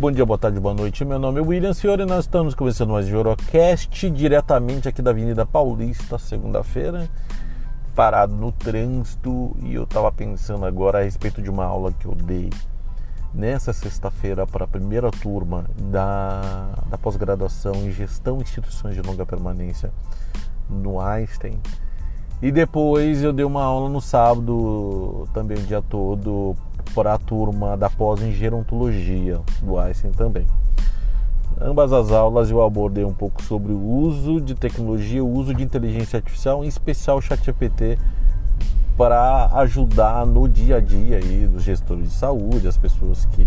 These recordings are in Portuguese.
Bom dia, boa tarde, boa noite. Meu nome é William Senhor e nós estamos começando mais Jorocast diretamente aqui da Avenida Paulista, segunda-feira, parado no trânsito e eu estava pensando agora a respeito de uma aula que eu dei nessa sexta-feira para a primeira turma da, da pós-graduação em Gestão de Instituições de Longa Permanência no Einstein. E depois eu dei uma aula no sábado, também o dia todo, para a turma da pós em gerontologia do Einstein também. Ambas as aulas eu abordei um pouco sobre o uso de tecnologia, o uso de inteligência artificial, em especial o ChatGPT, para ajudar no dia a dia aí dos gestores de saúde, as pessoas que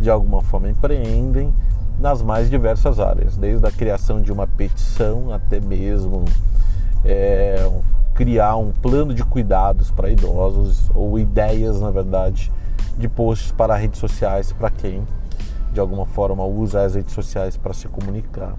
de alguma forma empreendem nas mais diversas áreas, desde a criação de uma petição até mesmo é, criar um plano de cuidados para idosos ou ideias, na verdade, de posts para redes sociais para quem de alguma forma usa as redes sociais para se comunicar.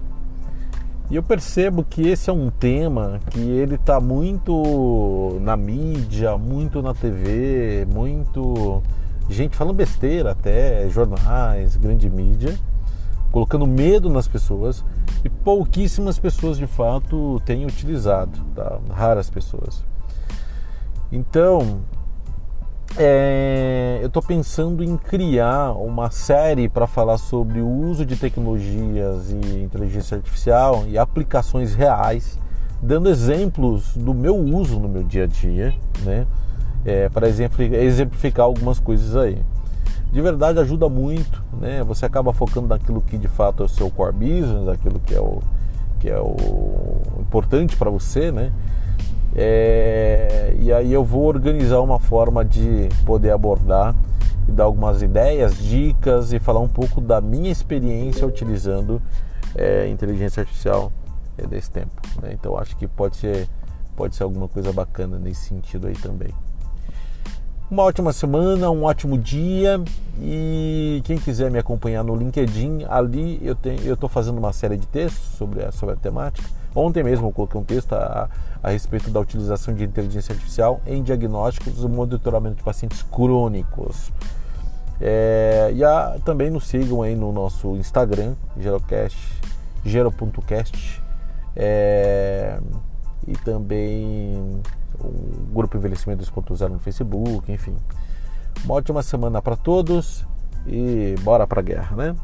E eu percebo que esse é um tema que ele está muito na mídia, muito na TV, muito gente falando besteira até, jornais, grande mídia, colocando medo nas pessoas e pouquíssimas pessoas de fato têm utilizado, tá? raras pessoas. Então, é, eu estou pensando em criar uma série para falar sobre o uso de tecnologias e inteligência artificial e aplicações reais, dando exemplos do meu uso no meu dia a dia, né? É, para exemplificar algumas coisas aí. De verdade ajuda muito, né? Você acaba focando naquilo que de fato é o seu core business, aquilo que é o que é o importante para você, né? É, e aí eu vou organizar uma forma de poder abordar e dar algumas ideias, dicas e falar um pouco da minha experiência utilizando é, inteligência artificial é, desse tempo. Né? Então acho que pode ser, pode ser alguma coisa bacana nesse sentido aí também. Uma ótima semana, um ótimo dia e quem quiser me acompanhar no LinkedIn, ali eu estou fazendo uma série de textos sobre a, sobre a temática. Ontem mesmo eu coloquei um texto a, a respeito da utilização de inteligência artificial em diagnósticos e monitoramento de pacientes crônicos. É, e a, também nos sigam aí no nosso Instagram, gerocast, gero.cast. É, e também o Grupo Envelhecimento 2.0 no Facebook, enfim. Uma ótima semana para todos e bora para a guerra, né?